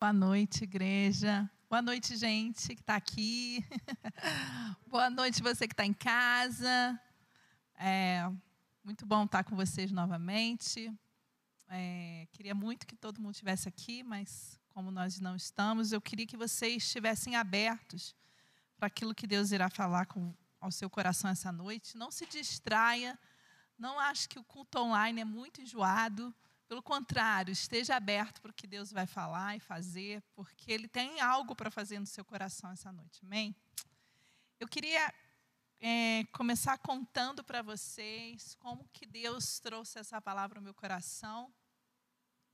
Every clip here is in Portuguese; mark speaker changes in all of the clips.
Speaker 1: Boa noite, igreja. Boa noite, gente que está aqui. Boa noite, você que está em casa. É muito bom estar com vocês novamente. É, queria muito que todo mundo estivesse aqui, mas como nós não estamos, eu queria que vocês estivessem abertos para aquilo que Deus irá falar com, ao seu coração essa noite. Não se distraia. Não ache que o culto online é muito enjoado. Pelo contrário, esteja aberto para o que Deus vai falar e fazer, porque Ele tem algo para fazer no seu coração essa noite. Amém? Eu queria é, começar contando para vocês como que Deus trouxe essa palavra ao meu coração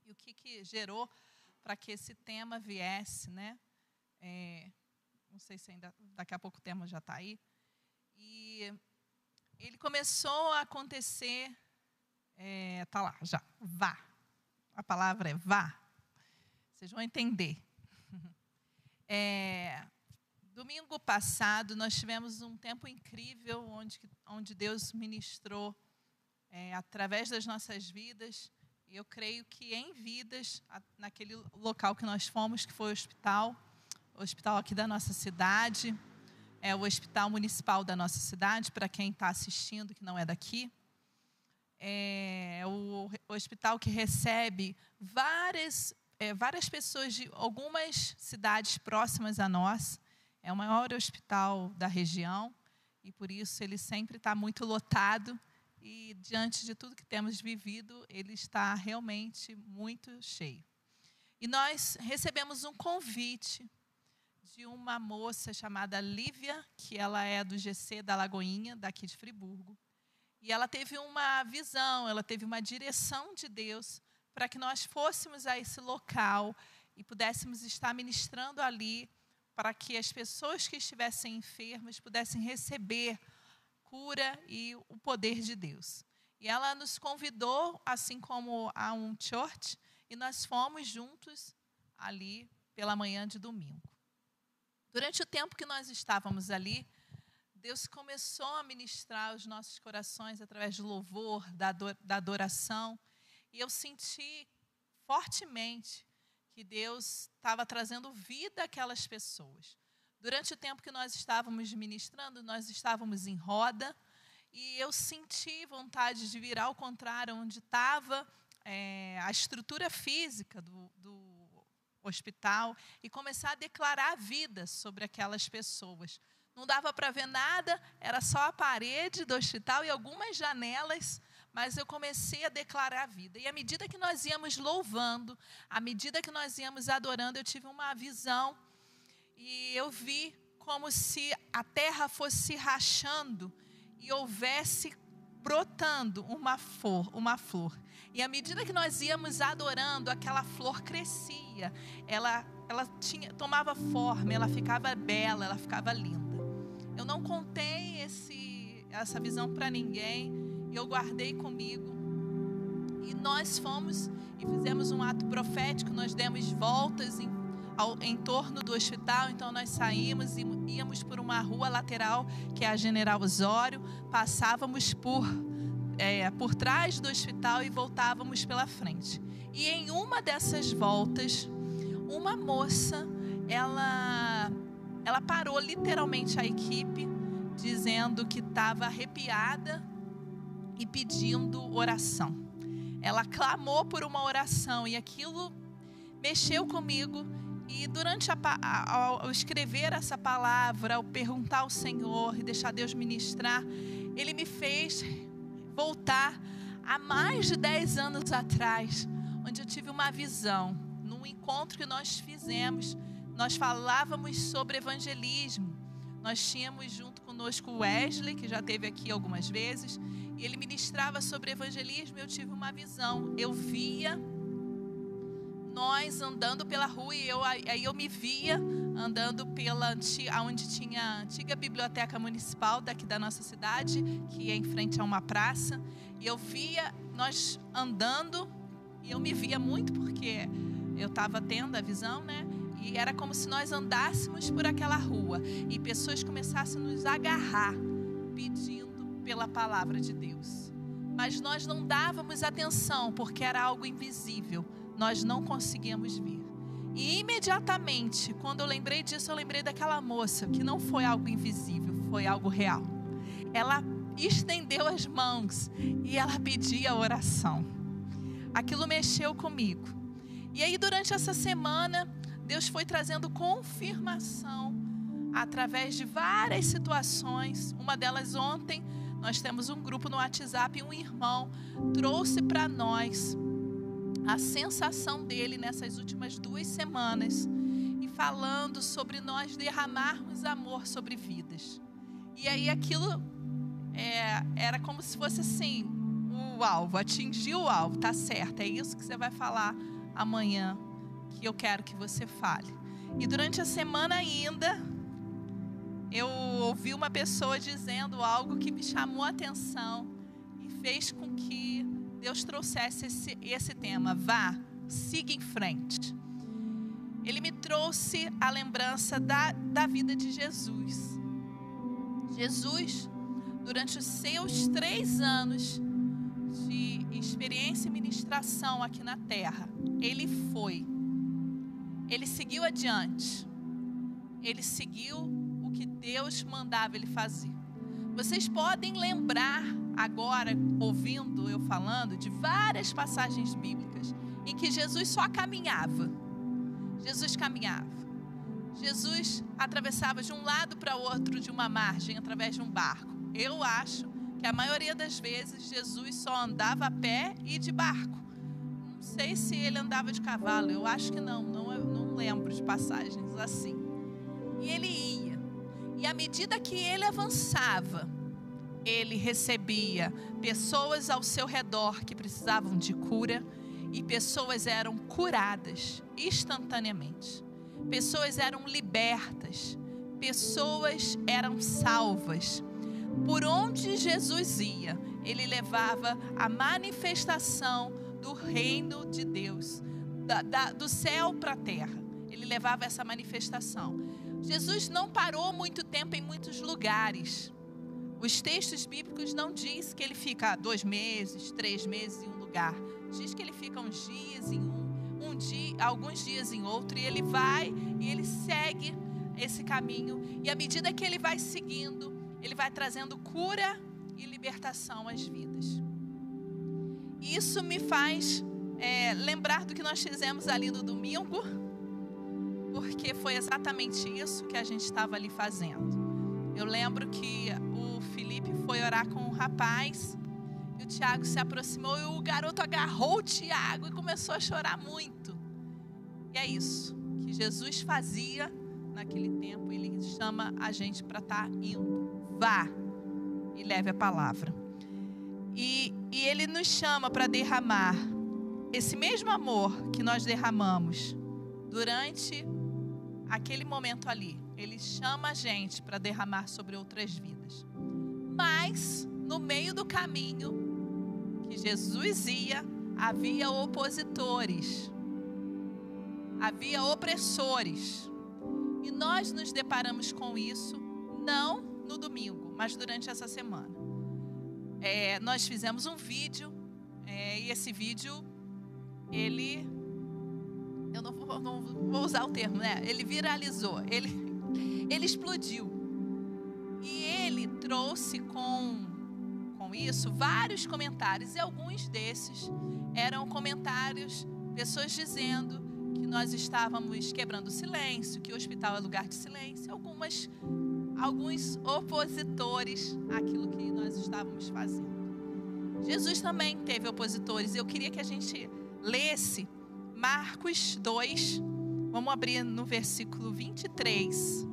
Speaker 1: e o que, que gerou para que esse tema viesse, né? É, não sei se ainda daqui a pouco o tema já está aí. E ele começou a acontecer é, tá lá, já. Vá. A palavra é vá. Vocês vão entender. É, domingo passado, nós tivemos um tempo incrível onde, onde Deus ministrou é, através das nossas vidas. E eu creio que em vidas, naquele local que nós fomos, que foi o hospital, o hospital aqui da nossa cidade, é o hospital municipal da nossa cidade, para quem está assistindo que não é daqui é o hospital que recebe várias, é, várias pessoas de algumas cidades próximas a nós. É o maior hospital da região e por isso ele sempre está muito lotado. E diante de tudo que temos vivido, ele está realmente muito cheio. E nós recebemos um convite de uma moça chamada Lívia, que ela é do GC da Lagoinha, daqui de Friburgo. E ela teve uma visão, ela teve uma direção de Deus para que nós fôssemos a esse local e pudéssemos estar ministrando ali para que as pessoas que estivessem enfermas pudessem receber cura e o poder de Deus. E ela nos convidou, assim como a um church, e nós fomos juntos ali pela manhã de domingo. Durante o tempo que nós estávamos ali, Deus começou a ministrar os nossos corações através do louvor, da, adoração. E eu senti fortemente que Deus estava trazendo vida àquelas pessoas. Durante o tempo que nós estávamos ministrando, nós estávamos em roda e eu senti vontade de virar ao contrário, onde estava é, a estrutura física do, do hospital e começar a declarar vida sobre aquelas pessoas não dava para ver nada, era só a parede do hospital e algumas janelas, mas eu comecei a declarar a vida. E à medida que nós íamos louvando, à medida que nós íamos adorando, eu tive uma visão e eu vi como se a terra fosse rachando e houvesse brotando uma flor, uma flor. E à medida que nós íamos adorando, aquela flor crescia, ela, ela tinha, tomava forma, ela ficava bela, ela ficava linda. Eu não contei esse, essa visão para ninguém, eu guardei comigo. E nós fomos e fizemos um ato profético, nós demos voltas em, ao, em torno do hospital, então nós saímos e íamos por uma rua lateral, que é a General Osório, passávamos por, é, por trás do hospital e voltávamos pela frente. E em uma dessas voltas, uma moça, ela ela parou literalmente a equipe, dizendo que estava arrepiada e pedindo oração. Ela clamou por uma oração e aquilo mexeu comigo. E durante a, ao escrever essa palavra, ao perguntar ao Senhor e deixar Deus ministrar, Ele me fez voltar a mais de 10 anos atrás, onde eu tive uma visão, num encontro que nós fizemos nós falávamos sobre evangelismo. Nós tínhamos junto conosco o Wesley, que já esteve aqui algumas vezes, e ele ministrava sobre evangelismo. Eu tive uma visão. Eu via nós andando pela rua e eu, aí eu me via andando pela onde tinha a antiga biblioteca municipal daqui da nossa cidade, que é em frente a uma praça. E eu via nós andando e eu me via muito porque eu estava tendo a visão, né? E era como se nós andássemos por aquela rua e pessoas começassem a nos agarrar pedindo pela palavra de Deus. Mas nós não dávamos atenção porque era algo invisível, nós não conseguíamos ver. E imediatamente, quando eu lembrei disso, eu lembrei daquela moça, que não foi algo invisível, foi algo real. Ela estendeu as mãos e ela pedia oração. Aquilo mexeu comigo. E aí, durante essa semana, Deus foi trazendo confirmação através de várias situações. Uma delas ontem, nós temos um grupo no WhatsApp e um irmão trouxe para nós a sensação dele nessas últimas duas semanas e falando sobre nós derramarmos amor sobre vidas. E aí aquilo é, era como se fosse assim, o alvo, atingiu o alvo, tá certo, é isso que você vai falar amanhã, que eu quero que você fale. E durante a semana ainda, eu ouvi uma pessoa dizendo algo que me chamou a atenção e fez com que Deus trouxesse esse, esse tema. Vá, siga em frente. Ele me trouxe a lembrança da, da vida de Jesus. Jesus, durante os seus três anos de experiência e ministração aqui na terra, ele foi, ele seguiu adiante, ele seguiu o que Deus mandava ele fazer. Vocês podem lembrar agora, ouvindo eu falando, de várias passagens bíblicas em que Jesus só caminhava. Jesus caminhava. Jesus atravessava de um lado para o outro de uma margem através de um barco. Eu acho que a maioria das vezes Jesus só andava a pé e de barco. Não sei se ele andava de cavalo, eu acho que não, não, não lembro de passagens assim. E ele ia. E à medida que ele avançava, ele recebia pessoas ao seu redor que precisavam de cura e pessoas eram curadas instantaneamente. Pessoas eram libertas, pessoas eram salvas. Por onde Jesus ia, ele levava a manifestação do reino de Deus, da, da, do céu para a terra. Ele levava essa manifestação. Jesus não parou muito tempo em muitos lugares. Os textos bíblicos não diz que ele fica dois meses, três meses em um lugar. Diz que ele fica uns dias em um, um dia, alguns dias em outro, e ele vai e ele segue esse caminho. E à medida que ele vai seguindo, ele vai trazendo cura e libertação às vidas. Isso me faz é, lembrar do que nós fizemos ali no domingo porque foi exatamente isso que a gente estava ali fazendo. Eu lembro que o Felipe foi orar com um rapaz e o Tiago se aproximou e o garoto agarrou o Tiago e começou a chorar muito. E é isso que Jesus fazia naquele tempo. Ele chama a gente para estar tá indo. Vá e leve a palavra. E, e ele nos chama para derramar esse mesmo amor que nós derramamos durante aquele momento ali, ele chama a gente para derramar sobre outras vidas. Mas, no meio do caminho que Jesus ia, havia opositores, havia opressores. E nós nos deparamos com isso, não no domingo, mas durante essa semana. É, nós fizemos um vídeo, é, e esse vídeo, ele eu não vou, não vou usar o termo, né? Ele viralizou, ele, ele explodiu. E ele trouxe com, com isso vários comentários, e alguns desses eram comentários, pessoas dizendo que nós estávamos quebrando o silêncio, que o hospital é lugar de silêncio, algumas, alguns opositores àquilo que nós estávamos fazendo. Jesus também teve opositores, eu queria que a gente lesse Marcos 2, vamos abrir no versículo 23.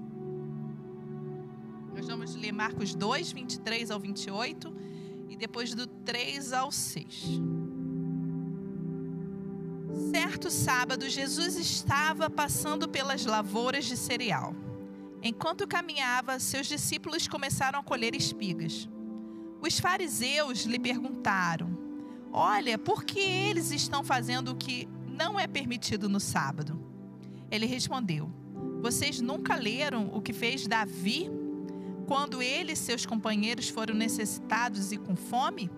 Speaker 1: Nós vamos ler Marcos 2, 23 ao 28 e depois do 3 ao 6. Certo sábado, Jesus estava passando pelas lavouras de cereal. Enquanto caminhava, seus discípulos começaram a colher espigas. Os fariseus lhe perguntaram: Olha, por que eles estão fazendo o que não é permitido no sábado. Ele respondeu: Vocês nunca leram o que fez Davi quando ele e seus companheiros foram necessitados e com fome?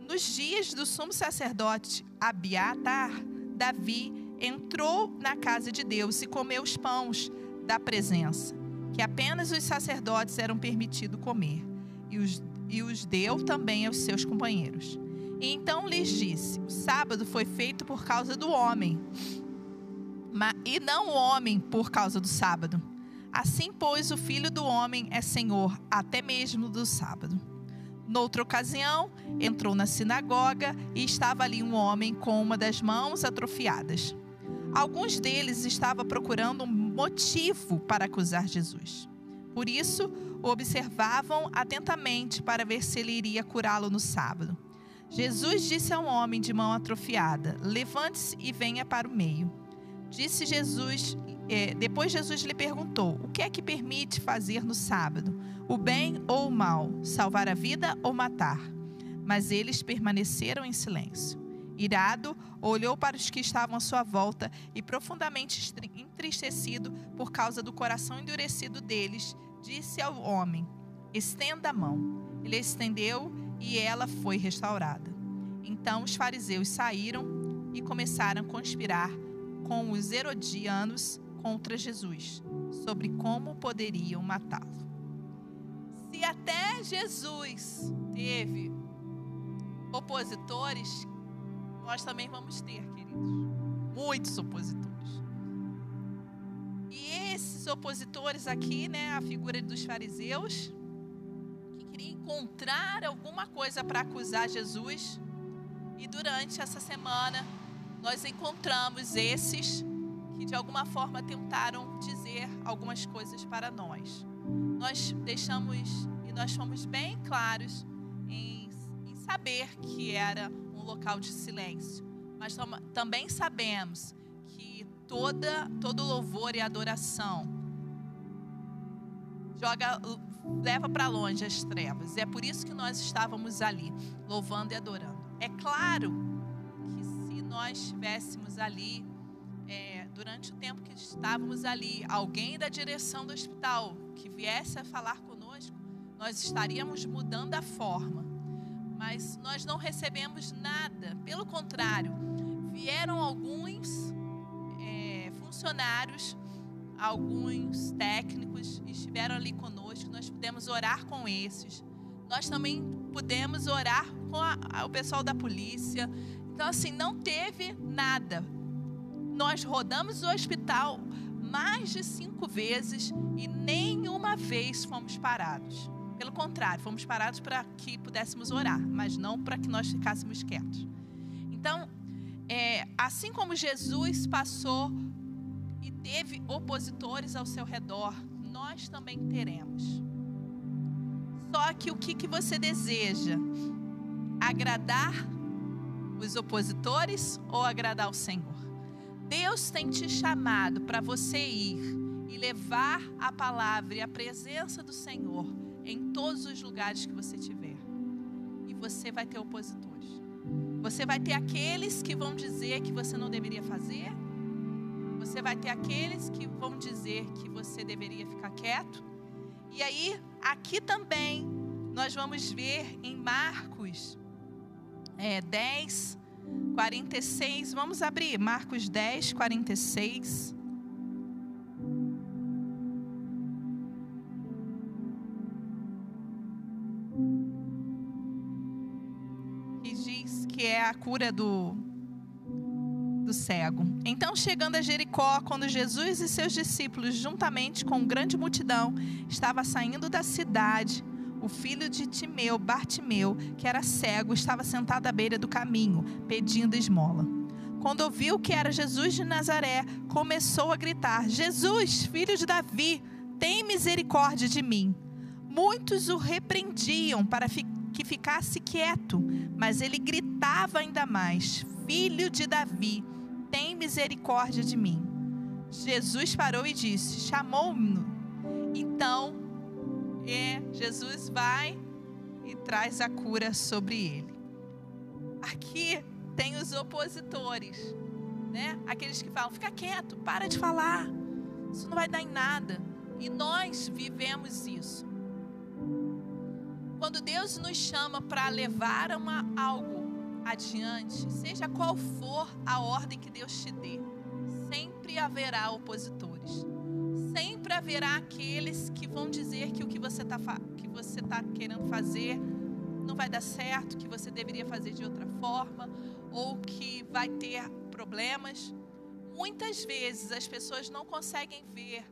Speaker 1: Nos dias do sumo sacerdote Abiatar, Davi entrou na casa de Deus e comeu os pães da presença, que apenas os sacerdotes eram permitidos comer, e os, e os deu também aos seus companheiros. E então lhes disse: O sábado foi feito por causa do homem, e não o homem por causa do sábado. Assim, pois, o filho do homem é senhor até mesmo do sábado. Noutra ocasião, entrou na sinagoga e estava ali um homem com uma das mãos atrofiadas. Alguns deles estavam procurando um motivo para acusar Jesus. Por isso, observavam atentamente para ver se ele iria curá-lo no sábado. Jesus disse ao homem de mão atrofiada: Levante-se e venha para o meio. Disse Jesus, eh, depois Jesus lhe perguntou: O que é que permite fazer no sábado? o bem ou o mal, salvar a vida ou matar. Mas eles permaneceram em silêncio. Irado, olhou para os que estavam à sua volta e, profundamente entristecido por causa do coração endurecido deles, disse ao homem: Estenda a mão. Ele estendeu e ela foi restaurada. Então os fariseus saíram e começaram a conspirar com os herodianos contra Jesus, sobre como poderiam matá-lo. Se até Jesus teve opositores, nós também vamos ter, queridos. Muitos opositores. E esses opositores aqui, né, a figura dos fariseus, encontrar alguma coisa para acusar Jesus. E durante essa semana, nós encontramos esses que de alguma forma tentaram dizer algumas coisas para nós nós deixamos e nós fomos bem claros em, em saber que era um local de silêncio. Mas também sabemos que toda, todo louvor e adoração joga, leva para longe as trevas. É por isso que nós estávamos ali, louvando e adorando. É claro que se nós estivéssemos ali é, durante o tempo que estávamos ali, alguém da direção do hospital que viesse a falar conosco, nós estaríamos mudando a forma. Mas nós não recebemos nada, pelo contrário, vieram alguns é, funcionários, alguns técnicos, estiveram ali conosco, pudemos orar com esses. Nós também pudemos orar com a, o pessoal da polícia. Então, assim, não teve nada nós rodamos o hospital mais de cinco vezes e nenhuma vez fomos parados. Pelo contrário, fomos parados para que pudéssemos orar, mas não para que nós ficássemos quietos. Então, é, assim como Jesus passou e teve opositores ao seu redor, nós também teremos. Só que o que, que você deseja? Agradar os opositores ou agradar o Senhor? Deus tem te chamado para você ir e levar a palavra e a presença do Senhor em todos os lugares que você tiver. E você vai ter opositores. Você vai ter aqueles que vão dizer que você não deveria fazer. Você vai ter aqueles que vão dizer que você deveria ficar quieto. E aí, aqui também, nós vamos ver em Marcos é, 10, 46, vamos abrir Marcos 10, 46. Que diz que é a cura do, do cego. Então, chegando a Jericó, quando Jesus e seus discípulos, juntamente com grande multidão, estavam saindo da cidade, o filho de Timeu, Bartimeu, que era cego, estava sentado à beira do caminho, pedindo esmola. Quando ouviu que era Jesus de Nazaré, começou a gritar: Jesus, filho de Davi, tem misericórdia de mim. Muitos o repreendiam para que ficasse quieto, mas ele gritava ainda mais: Filho de Davi, tem misericórdia de mim. Jesus parou e disse: Chamou-me. Então e Jesus vai e traz a cura sobre ele. Aqui tem os opositores, né? Aqueles que falam: fica quieto, para de falar, isso não vai dar em nada. E nós vivemos isso. Quando Deus nos chama para levar uma, algo adiante, seja qual for a ordem que Deus te dê, sempre haverá opositores. Sempre haverá aqueles que vão dizer que o que você está que você tá querendo fazer não vai dar certo, que você deveria fazer de outra forma, ou que vai ter problemas. Muitas vezes as pessoas não conseguem ver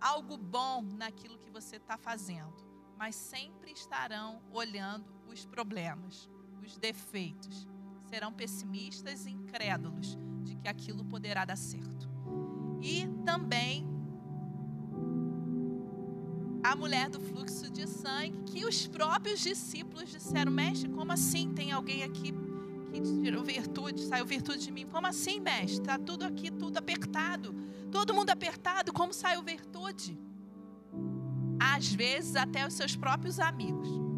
Speaker 1: algo bom naquilo que você está fazendo, mas sempre estarão olhando os problemas, os defeitos. Serão pessimistas e incrédulos de que aquilo poderá dar certo. E também a mulher do fluxo de sangue, que os próprios discípulos disseram: Mestre, como assim? Tem alguém aqui que tirou virtude, saiu virtude de mim? Como assim, mestre? Está tudo aqui, tudo apertado. Todo mundo apertado, como saiu virtude? Às vezes, até os seus próprios amigos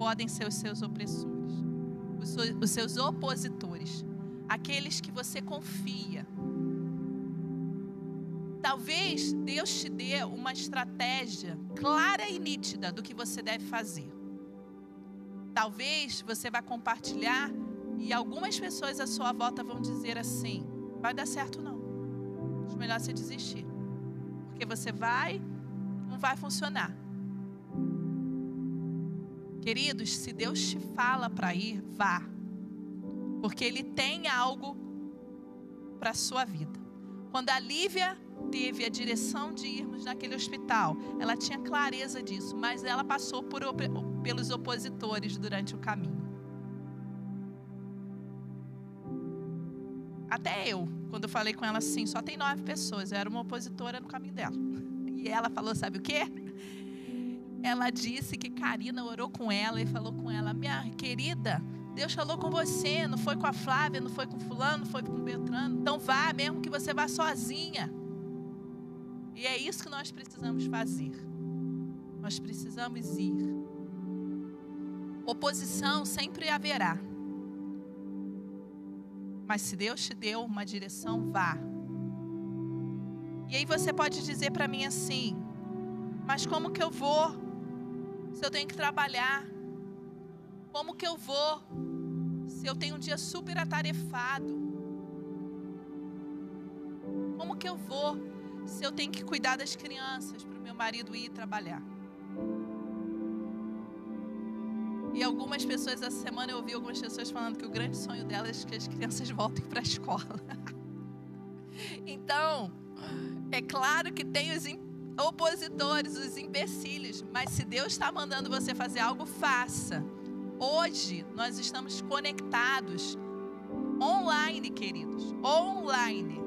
Speaker 1: podem ser os seus opressores, os seus opositores, aqueles que você confia Talvez Deus te dê uma estratégia clara e nítida do que você deve fazer. Talvez você vá compartilhar e algumas pessoas à sua volta vão dizer assim: vai dar certo não. Acho melhor você desistir. Porque você vai, não vai funcionar. Queridos, se Deus te fala para ir, vá. Porque Ele tem algo para a sua vida. Quando a Lívia teve a direção de irmos naquele hospital. Ela tinha clareza disso, mas ela passou por, pelos opositores durante o caminho. Até eu, quando eu falei com ela assim, só tem nove pessoas, eu era uma opositora no caminho dela. E ela falou: sabe o quê? Ela disse que Karina orou com ela e falou com ela: minha querida, Deus falou com você, não foi com a Flávia, não foi com fulano, não foi com Beltrano. Então vá, mesmo que você vá sozinha. E é isso que nós precisamos fazer. Nós precisamos ir. Oposição sempre haverá. Mas se Deus te deu uma direção, vá. E aí você pode dizer para mim assim: Mas como que eu vou? Se eu tenho que trabalhar? Como que eu vou? Se eu tenho um dia super atarefado? Como que eu vou? se eu tenho que cuidar das crianças para o meu marido ir trabalhar. E algumas pessoas, essa semana eu ouvi algumas pessoas falando que o grande sonho delas é que as crianças voltem para a escola. então, é claro que tem os opositores, os empecilhos, mas se Deus está mandando você fazer algo, faça. Hoje nós estamos conectados online, queridos, online.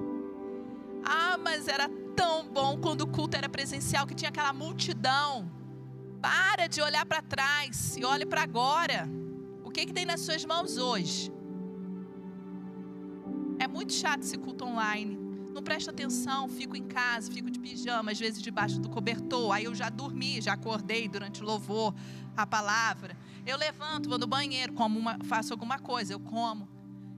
Speaker 1: Ah, mas era tão bom quando o culto era presencial, que tinha aquela multidão. Para de olhar para trás e olhe para agora. O que, que tem nas suas mãos hoje? É muito chato esse culto online. Não presta atenção, fico em casa, fico de pijama, às vezes debaixo do cobertor. Aí eu já dormi, já acordei durante o louvor, a palavra. Eu levanto, vou no banheiro, como uma, faço alguma coisa, eu como.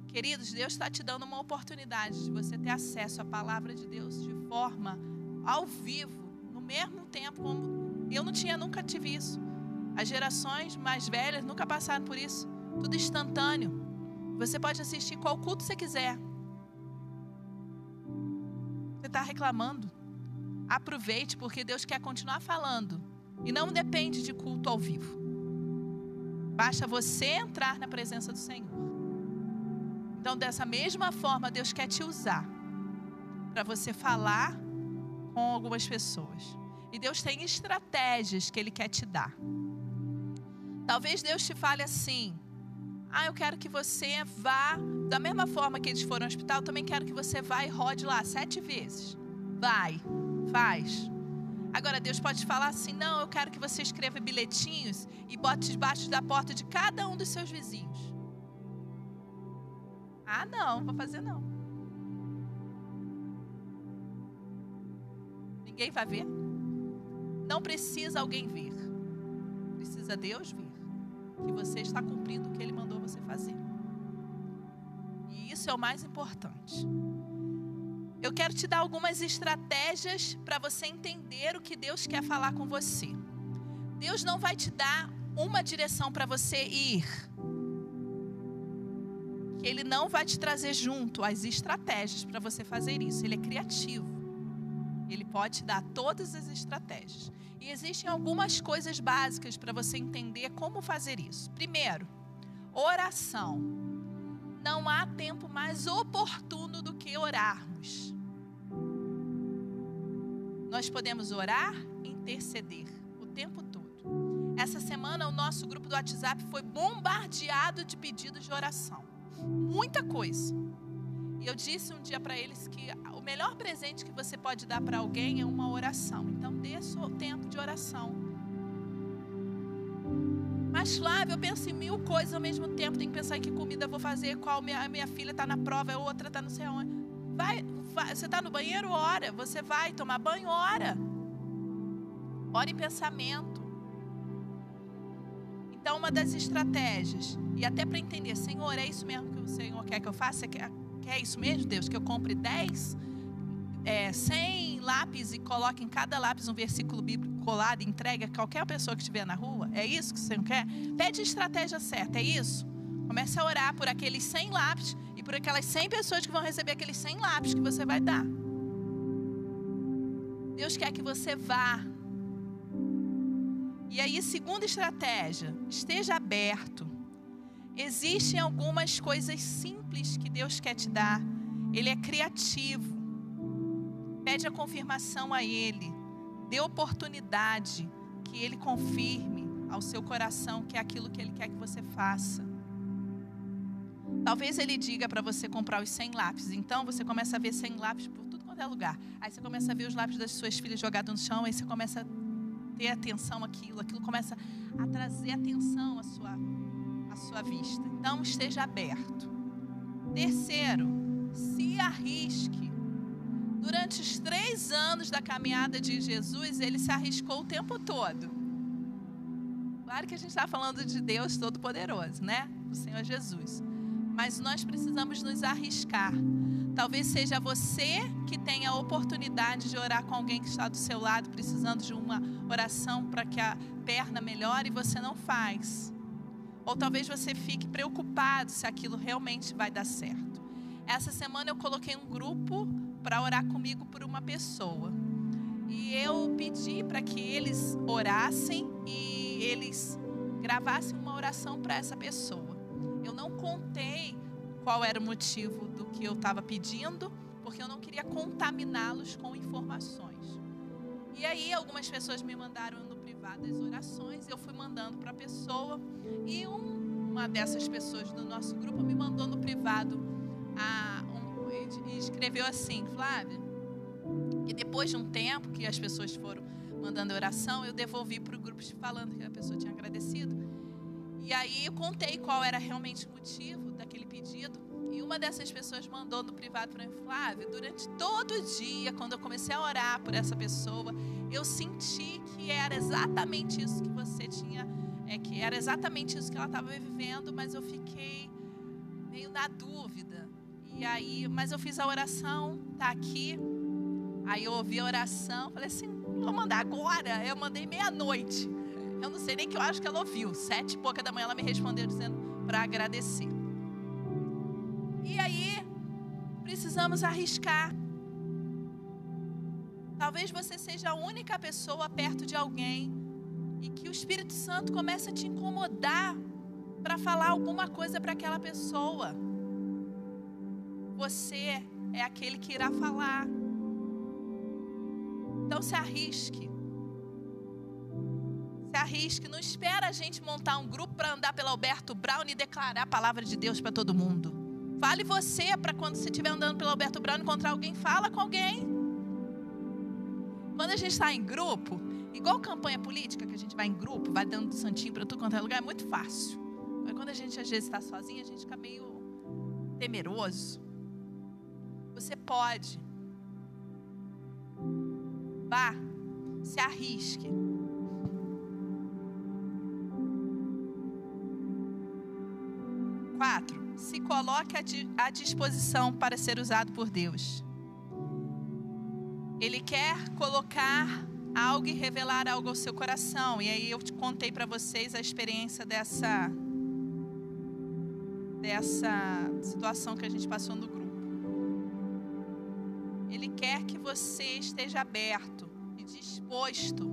Speaker 1: Queridos, Deus está te dando uma oportunidade de você ter acesso à palavra de Deus de forma ao vivo, no mesmo tempo como eu não tinha, nunca tive isso. As gerações mais velhas nunca passaram por isso. Tudo instantâneo. Você pode assistir qual culto você quiser. Está reclamando? Aproveite, porque Deus quer continuar falando. E não depende de culto ao vivo. Basta você entrar na presença do Senhor. Então, dessa mesma forma, Deus quer te usar para você falar com algumas pessoas. E Deus tem estratégias que Ele quer te dar. Talvez Deus te fale assim: Ah, eu quero que você vá, da mesma forma que eles foram ao hospital, também quero que você vá e rode lá sete vezes. Vai, faz. Agora, Deus pode falar assim: Não, eu quero que você escreva bilhetinhos e bote debaixo da porta de cada um dos seus vizinhos. Ah, não, vou fazer não. Ninguém vai ver. Não precisa alguém ver. Precisa Deus ver que você está cumprindo o que Ele mandou você fazer. E isso é o mais importante. Eu quero te dar algumas estratégias para você entender o que Deus quer falar com você. Deus não vai te dar uma direção para você ir ele não vai te trazer junto as estratégias para você fazer isso. Ele é criativo. Ele pode te dar todas as estratégias. E existem algumas coisas básicas para você entender como fazer isso. Primeiro, oração. Não há tempo mais oportuno do que orarmos. Nós podemos orar interceder o tempo todo. Essa semana, o nosso grupo do WhatsApp foi bombardeado de pedidos de oração. Muita coisa. E eu disse um dia para eles que o melhor presente que você pode dar para alguém é uma oração. Então, dê seu tempo de oração. Mas, Flávio, eu penso em mil coisas ao mesmo tempo. Tenho que pensar em que comida vou fazer, qual minha, minha filha está na prova, a outra está não sei onde. Vai, vai você está no banheiro, ora. Você vai tomar banho, ora. Ora em pensamento. Então, uma das estratégias, e até para entender, Senhor, é isso mesmo que o Senhor quer que eu faça? Você quer, quer isso mesmo, Deus? Que eu compre 10, é, 100 lápis e coloque em cada lápis um versículo bíblico colado e entregue a qualquer pessoa que estiver na rua? É isso que o Senhor quer? Pede a estratégia certa, é isso? Comece a orar por aqueles 100 lápis e por aquelas 100 pessoas que vão receber aqueles 100 lápis que você vai dar. Deus quer que você vá e aí, segunda estratégia, esteja aberto. Existem algumas coisas simples que Deus quer te dar. Ele é criativo. Pede a confirmação a Ele. Dê oportunidade que Ele confirme ao seu coração que é aquilo que Ele quer que você faça. Talvez Ele diga para você comprar os 100 lápis. Então você começa a ver 100 lápis por tudo quanto é lugar. Aí você começa a ver os lápis das suas filhas jogados no chão. Aí você começa a ter atenção àquilo, aquilo começa a trazer atenção à sua, à sua vista. Então, esteja aberto. Terceiro, se arrisque. Durante os três anos da caminhada de Jesus, ele se arriscou o tempo todo. Claro que a gente está falando de Deus Todo-Poderoso, né? Do Senhor Jesus. Mas nós precisamos nos arriscar. Talvez seja você que tenha a oportunidade de orar com alguém que está do seu lado, precisando de uma oração para que a perna melhore e você não faz. Ou talvez você fique preocupado se aquilo realmente vai dar certo. Essa semana eu coloquei um grupo para orar comigo por uma pessoa. E eu pedi para que eles orassem e eles gravassem uma oração para essa pessoa. Eu não contei qual era o motivo do que eu estava pedindo, porque eu não queria contaminá-los com informações. E aí algumas pessoas me mandaram no as orações, eu fui mandando para a pessoa e um, uma dessas pessoas do nosso grupo me mandou no privado a, um, e escreveu assim, Flávia, e depois de um tempo que as pessoas foram mandando oração, eu devolvi para o grupo falando que a pessoa tinha agradecido. E aí eu contei qual era realmente o motivo daquele pedido. E uma dessas pessoas mandou no privado para mim, Flávio, durante todo o dia, quando eu comecei a orar por essa pessoa, eu senti que era exatamente isso que você tinha, é, que era exatamente isso que ela estava vivendo, mas eu fiquei meio na dúvida. E aí, mas eu fiz a oração, tá aqui. Aí eu ouvi a oração, falei assim, vou mandar agora. Eu mandei meia-noite. Eu não sei nem que eu acho que ela ouviu. Sete e pouca da manhã ela me respondeu dizendo para agradecer. E aí, precisamos arriscar. Talvez você seja a única pessoa perto de alguém e que o Espírito Santo comece a te incomodar para falar alguma coisa para aquela pessoa. Você é aquele que irá falar. Então se arrisque. Se arrisque. Não espera a gente montar um grupo para andar pelo Alberto Brown e declarar a palavra de Deus para todo mundo. Fale você para quando você estiver andando pelo Alberto Brown encontrar alguém, fala com alguém. Quando a gente está em grupo, igual campanha política, que a gente vai em grupo, vai dando santinho para tudo quanto é lugar, é muito fácil. Mas quando a gente às vezes está sozinho, a gente fica meio temeroso. Você pode. Vá, se arrisque. Quatro se coloque à disposição para ser usado por Deus. Ele quer colocar algo e revelar algo ao seu coração. E aí eu contei para vocês a experiência dessa dessa situação que a gente passou no grupo. Ele quer que você esteja aberto e disposto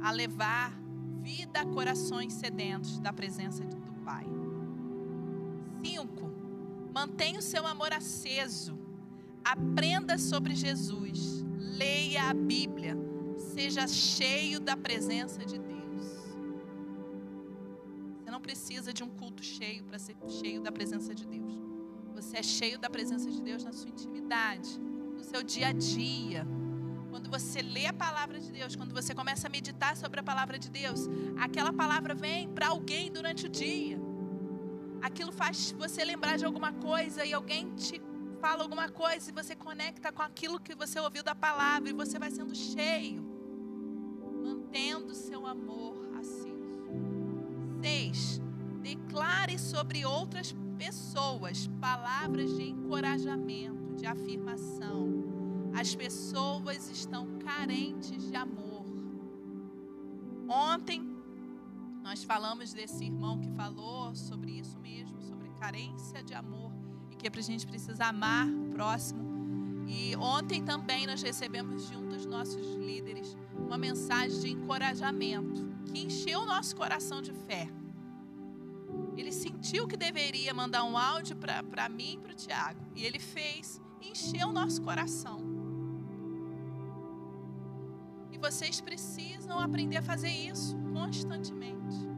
Speaker 1: a levar vida a corações sedentos da presença do Pai. Cinco, mantenha o seu amor aceso. Aprenda sobre Jesus. Leia a Bíblia. Seja cheio da presença de Deus precisa de um culto cheio para ser cheio da presença de Deus. Você é cheio da presença de Deus na sua intimidade, no seu dia a dia. Quando você lê a palavra de Deus, quando você começa a meditar sobre a palavra de Deus, aquela palavra vem para alguém durante o dia. Aquilo faz você lembrar de alguma coisa e alguém te fala alguma coisa e você conecta com aquilo que você ouviu da palavra e você vai sendo cheio, mantendo seu amor declare sobre outras pessoas palavras de encorajamento, de afirmação. As pessoas estão carentes de amor. Ontem nós falamos desse irmão que falou sobre isso mesmo, sobre carência de amor e que a gente precisa amar o próximo. E ontem também nós recebemos de um dos nossos líderes uma mensagem de encorajamento que encheu o nosso coração de fé. Ele sentiu que deveria mandar um áudio para mim e para o Tiago. E ele fez. Encheu o nosso coração. E vocês precisam aprender a fazer isso constantemente.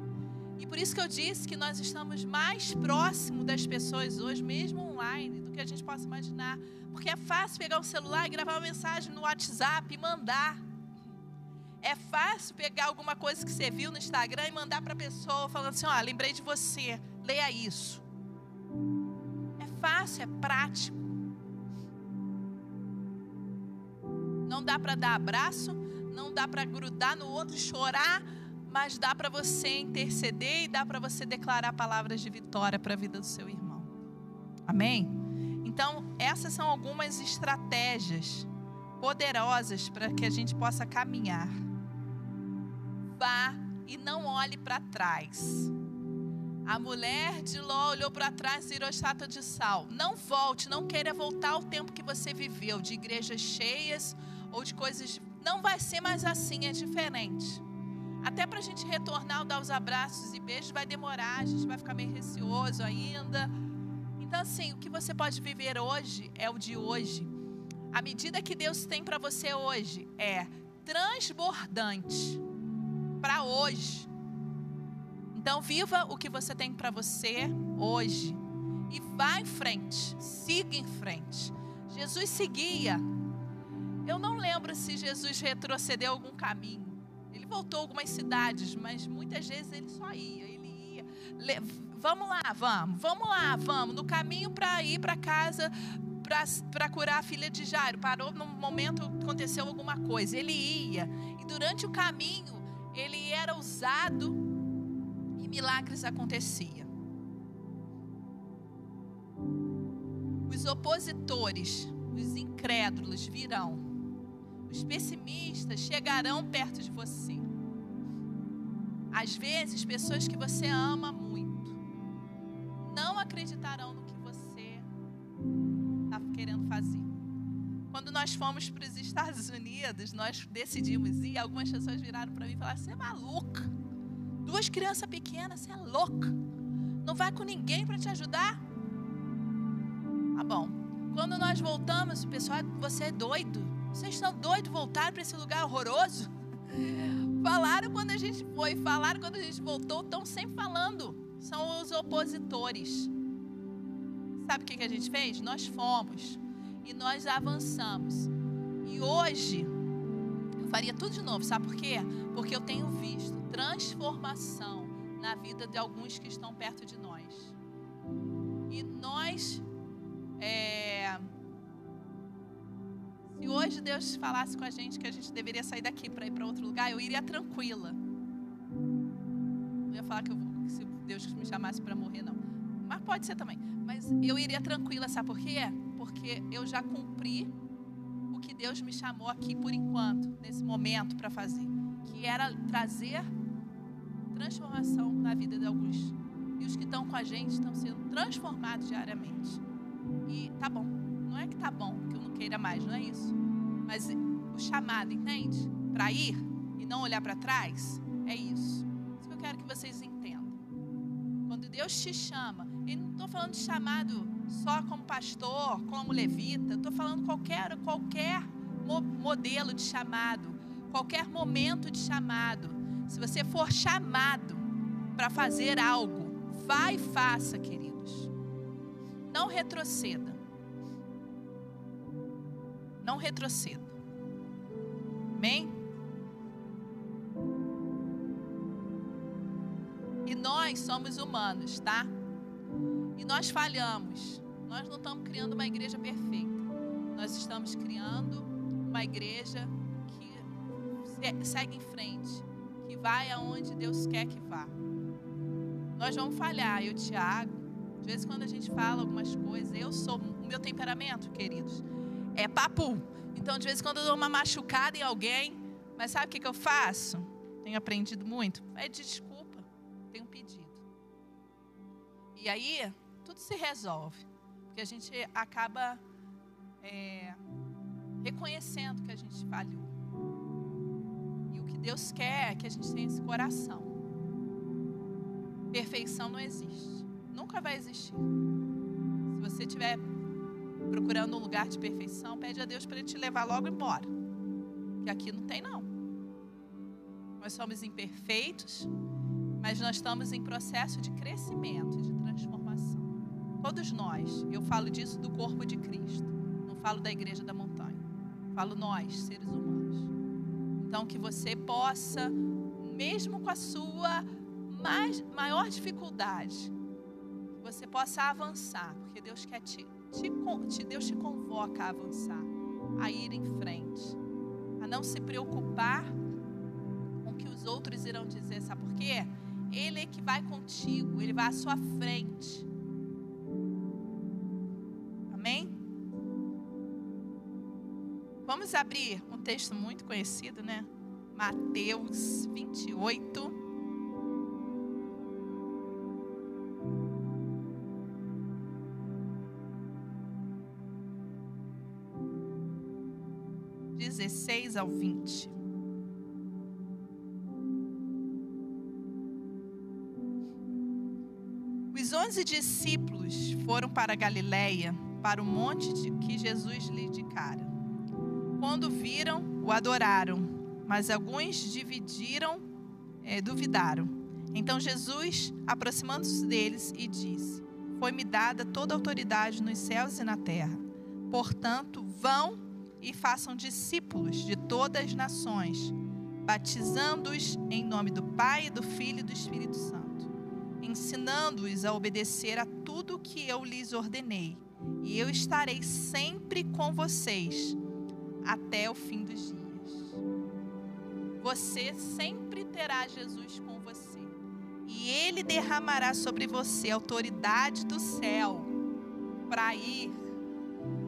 Speaker 1: E por isso que eu disse que nós estamos mais próximo das pessoas hoje, mesmo online, do que a gente possa imaginar. Porque é fácil pegar o celular e gravar uma mensagem no WhatsApp e mandar. É fácil pegar alguma coisa que você viu no Instagram e mandar para a pessoa falando assim: ó, oh, lembrei de você, leia isso. É fácil, é prático. Não dá para dar abraço, não dá para grudar no outro e chorar, mas dá para você interceder e dá para você declarar palavras de vitória para a vida do seu irmão. Amém? Então, essas são algumas estratégias poderosas para que a gente possa caminhar vá e não olhe para trás. A mulher de Ló olhou para trás e virou estátua de sal. Não volte, não queira voltar ao tempo que você viveu, de igrejas cheias ou de coisas. Não vai ser mais assim, é diferente. Até para a gente retornar, dar os abraços e beijos vai demorar, a gente vai ficar meio receoso ainda. Então, assim, o que você pode viver hoje é o de hoje. A medida que Deus tem para você hoje é transbordante para hoje. Então, viva o que você tem para você hoje. E vá em frente. Siga em frente. Jesus seguia. Eu não lembro se Jesus retrocedeu algum caminho. Voltou algumas cidades, mas muitas vezes ele só ia. Ele ia. Vamos lá, vamos. Vamos lá, vamos. No caminho para ir para casa, para curar a filha de Jairo. Parou no momento aconteceu alguma coisa. Ele ia. E durante o caminho, ele era usado e milagres aconteciam. Os opositores, os incrédulos virão. Os pessimistas chegarão perto de você. Às vezes, pessoas que você ama muito não acreditarão no que você está querendo fazer. Quando nós fomos para os Estados Unidos, nós decidimos ir. Algumas pessoas viraram para mim e falaram: Você é maluca? Duas crianças pequenas, você é louca? Não vai com ninguém para te ajudar? Ah, bom. Quando nós voltamos, o pessoal, você é doido. Vocês estão doidos voltar para esse lugar horroroso? Falaram quando a gente foi, falaram quando a gente voltou, estão sempre falando. São os opositores. Sabe o que a gente fez? Nós fomos e nós avançamos. E hoje, eu faria tudo de novo, sabe por quê? Porque eu tenho visto transformação na vida de alguns que estão perto de nós. E nós, é... se hoje Deus falasse com a gente que a gente deveria sair daqui para ir para outro lugar, eu iria tranquila. Não ia falar que, eu, que se Deus me chamasse para morrer, não. Mas pode ser também. Mas eu iria tranquila, sabe por quê? porque eu já cumpri o que Deus me chamou aqui por enquanto, nesse momento para fazer, que era trazer transformação na vida de alguns E os que estão com a gente estão sendo transformados diariamente. E tá bom. Não é que tá bom, que eu não queira mais, não é isso. Mas o chamado, entende? Para ir e não olhar para trás, é isso. Isso que eu quero que vocês entendam. Quando Deus te chama, e não estou falando de chamado só como pastor, como levita, estou falando qualquer qualquer modelo de chamado, qualquer momento de chamado. Se você for chamado para fazer algo, vá e faça, queridos. Não retroceda. Não retroceda. Amém? E nós somos humanos, tá? E nós falhamos. Nós não estamos criando uma igreja perfeita. Nós estamos criando uma igreja que segue em frente, que vai aonde Deus quer que vá. Nós vamos falhar, eu, Tiago. De vez em quando a gente fala algumas coisas, eu sou o meu temperamento, queridos, é papo. Então, de vez em quando eu dou uma machucada em alguém, mas sabe o que, que eu faço? Tenho aprendido muito. É de desculpa, tenho pedido. E aí, tudo se resolve. Porque a gente acaba é, reconhecendo que a gente falhou. E o que Deus quer é que a gente tenha esse coração. Perfeição não existe. Nunca vai existir. Se você estiver procurando um lugar de perfeição, pede a Deus para Ele te levar logo embora. Que aqui não tem, não. Nós somos imperfeitos, mas nós estamos em processo de crescimento, de transformação. Todos nós. Eu falo disso do corpo de Cristo. Não falo da igreja da montanha. Falo nós, seres humanos. Então, que você possa, mesmo com a sua mais, maior dificuldade, você possa avançar, porque Deus quer te, te, te, Deus te convoca a avançar, a ir em frente, a não se preocupar com o que os outros irão dizer, sabe por quê? Ele é que vai contigo, ele vai à sua frente. Amém? Vamos abrir um texto muito conhecido, né? Mateus 28. Ao vinte. Os onze discípulos foram para Galiléia, para o monte de que Jesus lhe indicara. Quando viram, o adoraram, mas alguns dividiram, é, duvidaram. Então Jesus, aproximando-se deles, e disse: Foi-me dada toda a autoridade nos céus e na terra. Portanto, vão e façam discípulos de todas as nações, batizando-os em nome do Pai, do Filho e do Espírito Santo ensinando-os a obedecer a tudo o que eu lhes ordenei, e eu estarei sempre com vocês até o fim dos dias. Você sempre terá Jesus com você, e ele derramará sobre você a autoridade do céu para ir,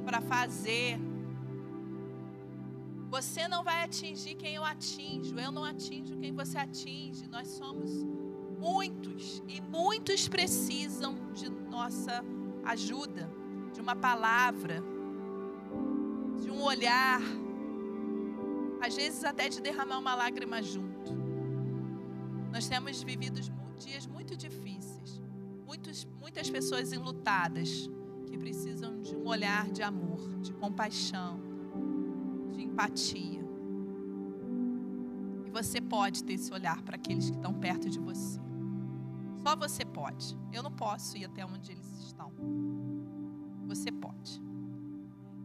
Speaker 1: para fazer. Você não vai atingir quem eu atinjo, eu não atinjo quem você atinge. Nós somos Muitos e muitos precisam de nossa ajuda, de uma palavra, de um olhar, às vezes até de derramar uma lágrima junto. Nós temos vivido dias muito difíceis, muitos, muitas pessoas enlutadas que precisam de um olhar de amor, de compaixão, empatia. E você pode ter esse olhar para aqueles que estão perto de você. Só você pode. Eu não posso ir até onde eles estão. Você pode.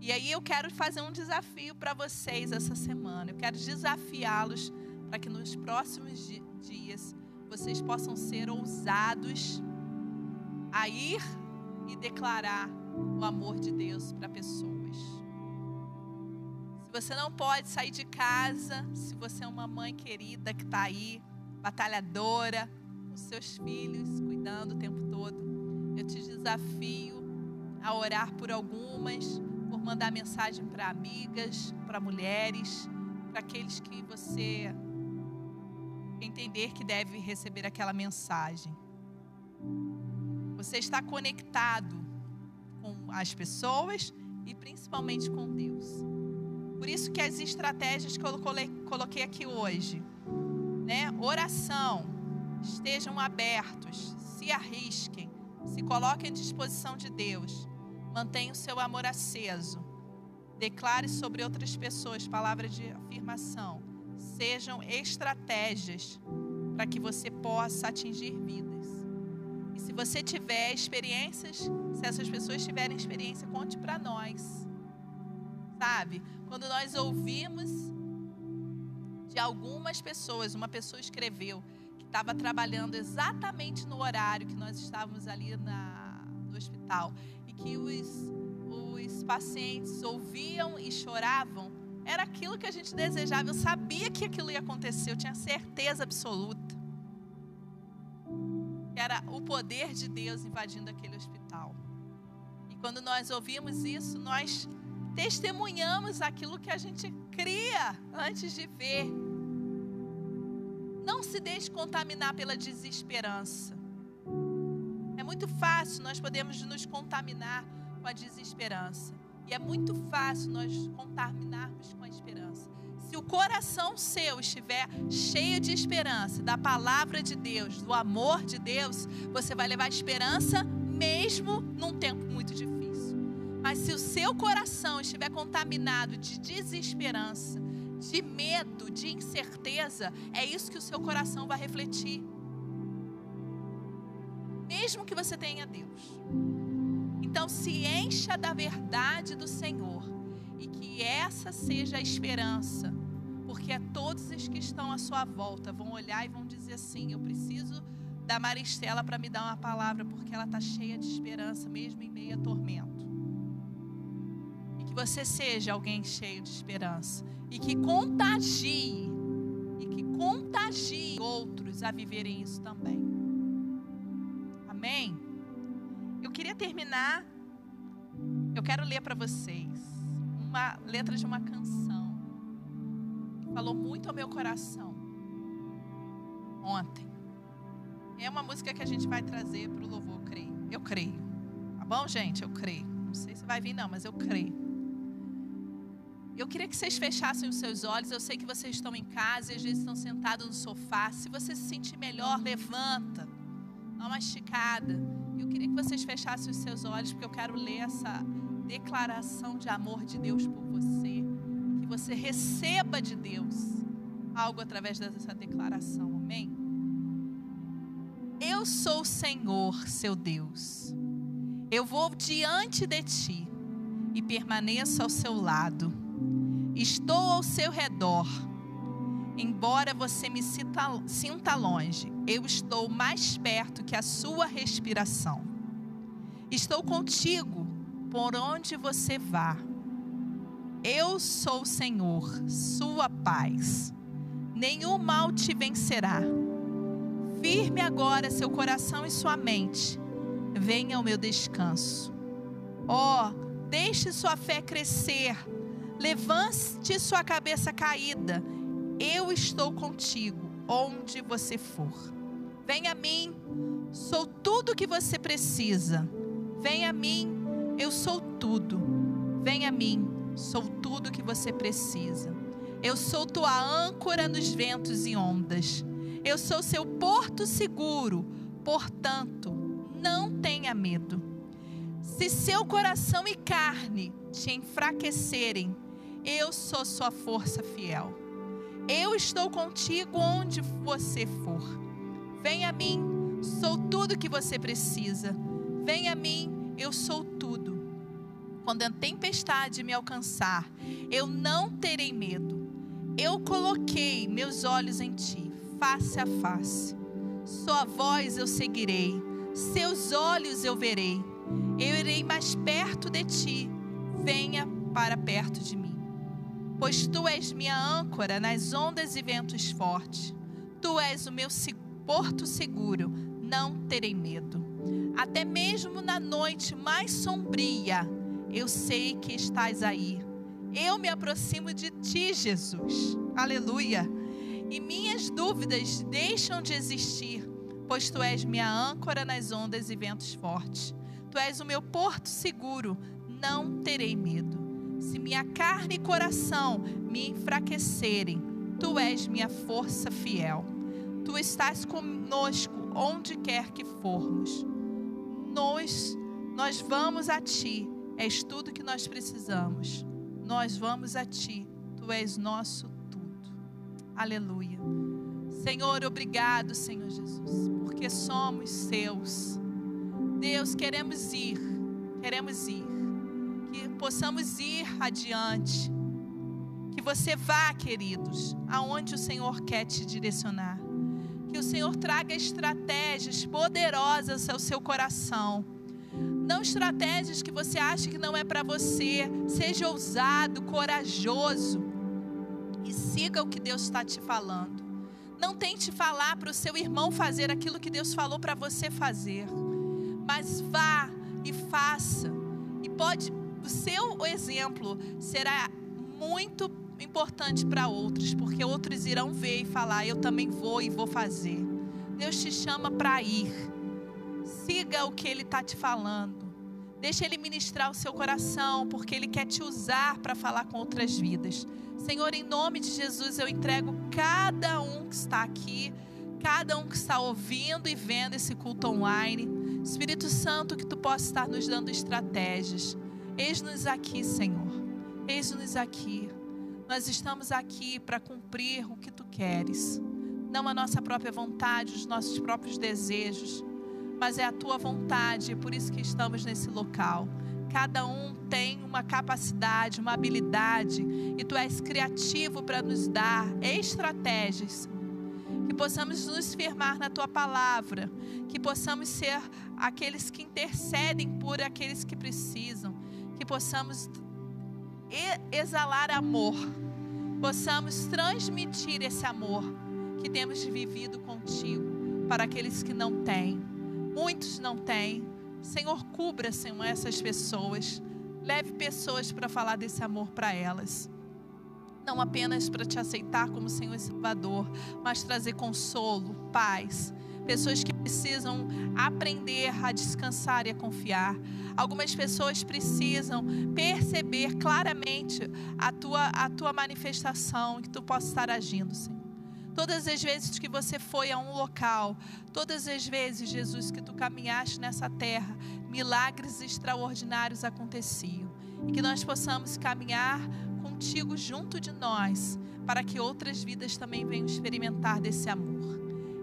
Speaker 1: E aí eu quero fazer um desafio para vocês essa semana. Eu quero desafiá-los para que nos próximos dias vocês possam ser ousados a ir e declarar o amor de Deus para pessoas. Se você não pode sair de casa, se você é uma mãe querida que está aí, batalhadora, os seus filhos, cuidando o tempo todo. Eu te desafio a orar por algumas, por mandar mensagem para amigas, para mulheres, para aqueles que você entender que deve receber aquela mensagem. Você está conectado com as pessoas e principalmente com Deus. Por isso que as estratégias que eu coloquei aqui hoje, né? Oração, estejam abertos, se arrisquem, se coloquem à disposição de Deus. Mantenha o seu amor aceso. Declare sobre outras pessoas palavras de afirmação. Sejam estratégias para que você possa atingir vidas. E se você tiver experiências, se essas pessoas tiverem experiência, conte para nós. Sabe? Quando nós ouvimos de algumas pessoas, uma pessoa escreveu que estava trabalhando exatamente no horário que nós estávamos ali na, no hospital e que os, os pacientes ouviam e choravam, era aquilo que a gente desejava. Eu sabia que aquilo ia acontecer, eu tinha certeza absoluta. Era o poder de Deus invadindo aquele hospital. E quando nós ouvimos isso, nós testemunhamos aquilo que a gente cria antes de ver. Não se deixe contaminar pela desesperança. É muito fácil nós podemos nos contaminar com a desesperança. E é muito fácil nós contaminarmos com a esperança. Se o coração seu estiver cheio de esperança, da palavra de Deus, do amor de Deus, você vai levar esperança mesmo num tempo. Mas se o seu coração estiver contaminado de desesperança, de medo, de incerteza, é isso que o seu coração vai refletir. Mesmo que você tenha Deus. Então, se encha da verdade do Senhor e que essa seja a esperança, porque é todos os que estão à sua volta vão olhar e vão dizer assim: Eu preciso da Maristela para me dar uma palavra, porque ela está cheia de esperança, mesmo em meio a tormento. Você seja alguém cheio de esperança e que contagie e que contagie outros a viverem isso também. Amém? Eu queria terminar. Eu quero ler para vocês uma letra de uma canção que falou muito ao meu coração ontem. É uma música que a gente vai trazer para o louvor, eu creio. Eu creio. Tá bom, gente? Eu creio. Não sei se vai vir, não, mas eu creio. Eu queria que vocês fechassem os seus olhos. Eu sei que vocês estão em casa e às vezes estão sentados no sofá. Se você se sentir melhor, levanta. Dá uma esticada. Eu queria que vocês fechassem os seus olhos, porque eu quero ler essa declaração de amor de Deus por você. Que você receba de Deus algo através dessa declaração. Amém? Eu sou o Senhor, seu Deus. Eu vou diante de ti e permaneço ao seu lado Estou ao seu redor. Embora você me sinta, longe, eu estou mais perto que a sua respiração. Estou contigo por onde você vá. Eu sou o Senhor, sua paz. Nenhum mal te vencerá. Firme agora seu coração e sua mente. Venha ao meu descanso. Oh, deixe sua fé crescer Levante sua cabeça caída. Eu estou contigo, onde você for. Venha a mim, sou tudo o que você precisa. Venha a mim, eu sou tudo. Venha a mim, sou tudo o que você precisa. Eu sou tua âncora nos ventos e ondas. Eu sou seu porto seguro. Portanto, não tenha medo. Se seu coração e carne te enfraquecerem, eu sou sua força fiel. Eu estou contigo onde você for. Venha a mim, sou tudo que você precisa. Venha a mim, eu sou tudo. Quando a tempestade me alcançar, eu não terei medo. Eu coloquei meus olhos em ti, face a face. Sua voz eu seguirei, seus olhos eu verei. Eu irei mais perto de ti. Venha para perto de mim pois tu és minha âncora nas ondas e ventos fortes. Tu és o meu porto seguro, não terei medo. Até mesmo na noite mais sombria, eu sei que estás aí. Eu me aproximo de ti, Jesus. Aleluia. E minhas dúvidas deixam de existir. pois tu és minha âncora nas ondas e ventos fortes. Tu és o meu porto seguro, não terei medo. Se minha carne e coração me enfraquecerem, tu és minha força fiel. Tu estás conosco onde quer que formos. Nós, nós vamos a ti, és tudo que nós precisamos. Nós vamos a ti, tu és nosso tudo. Aleluia. Senhor, obrigado, Senhor Jesus, porque somos seus. Deus, queremos ir, queremos ir, possamos ir adiante. Que você vá, queridos, aonde o Senhor quer te direcionar. Que o Senhor traga estratégias poderosas ao seu coração. Não estratégias que você acha que não é para você. Seja ousado, corajoso e siga o que Deus está te falando. Não tente falar para o seu irmão fazer aquilo que Deus falou para você fazer. Mas vá e faça. E pode, o seu exemplo será muito importante para outros, porque outros irão ver e falar: Eu também vou e vou fazer. Deus te chama para ir. Siga o que Ele está te falando. Deixa Ele ministrar o seu coração, porque Ele quer te usar para falar com outras vidas. Senhor, em nome de Jesus, eu entrego cada um que está aqui, cada um que está ouvindo e vendo esse culto online. Espírito Santo, que tu possa estar nos dando estratégias. Eis-nos aqui, Senhor. Eis-nos aqui. Nós estamos aqui para cumprir o que tu queres. Não a nossa própria vontade, os nossos próprios desejos, mas é a tua vontade, é por isso que estamos nesse local. Cada um tem uma capacidade, uma habilidade, e tu és criativo para nos dar estratégias. Que possamos nos firmar na tua palavra, que possamos ser aqueles que intercedem por aqueles que precisam, que possamos exalar amor, possamos transmitir esse amor que temos vivido contigo para aqueles que não têm. Muitos não têm, Senhor, cubra, Senhor, essas pessoas. Leve pessoas para falar desse amor para elas. Não apenas para te aceitar como Senhor e Salvador, mas trazer consolo, paz. Pessoas que precisam aprender a descansar e a confiar. Algumas pessoas precisam perceber claramente a tua, a tua manifestação, que tu possa estar agindo, Senhor. Todas as vezes que você foi a um local, todas as vezes, Jesus, que tu caminhaste nessa terra, milagres extraordinários aconteciam. E que nós possamos caminhar contigo junto de nós, para que outras vidas também venham experimentar desse amor.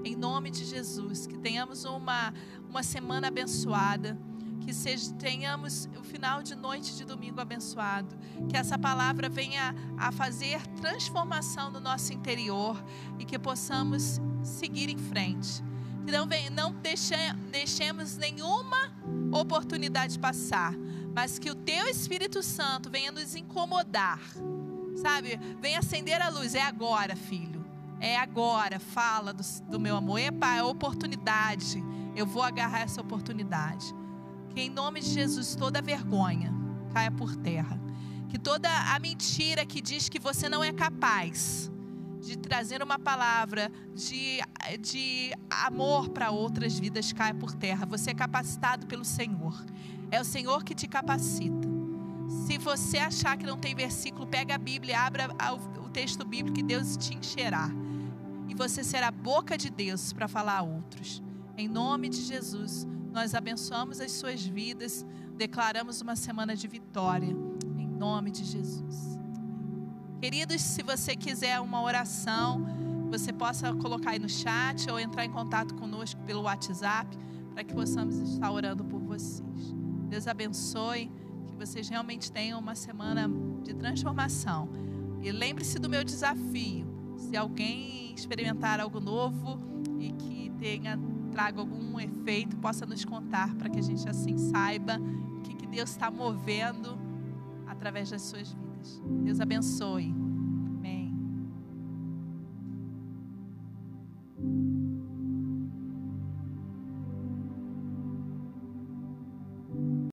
Speaker 1: Em nome de Jesus, que tenhamos uma, uma semana abençoada que seja, tenhamos o final de noite de domingo abençoado, que essa palavra venha a fazer transformação no nosso interior e que possamos seguir em frente. Que não, não deixe, deixemos nenhuma oportunidade passar, mas que o Teu Espírito Santo venha nos incomodar, sabe? Venha acender a luz. É agora, filho. É agora. Fala do, do meu amor. Epa, é oportunidade. Eu vou agarrar essa oportunidade. Que em nome de Jesus toda vergonha caia por terra. Que toda a mentira que diz que você não é capaz de trazer uma palavra de, de amor para outras vidas caia por terra. Você é capacitado pelo Senhor. É o Senhor que te capacita. Se você achar que não tem versículo, pega a Bíblia, abra o texto bíblico que Deus te encherá. Você será boca de Deus para falar a outros. Em nome de Jesus. Nós abençoamos as suas vidas, declaramos uma semana de vitória, em nome de Jesus. Queridos, se você quiser uma oração, você possa colocar aí no chat ou entrar em contato conosco pelo WhatsApp, para que possamos estar orando por vocês. Deus abençoe, que vocês realmente tenham uma semana de transformação. E lembre-se do meu desafio. Se alguém experimentar algo novo e que tenha traga algum efeito, possa nos contar para que a gente assim saiba o que, que Deus está movendo através das suas vidas. Deus abençoe.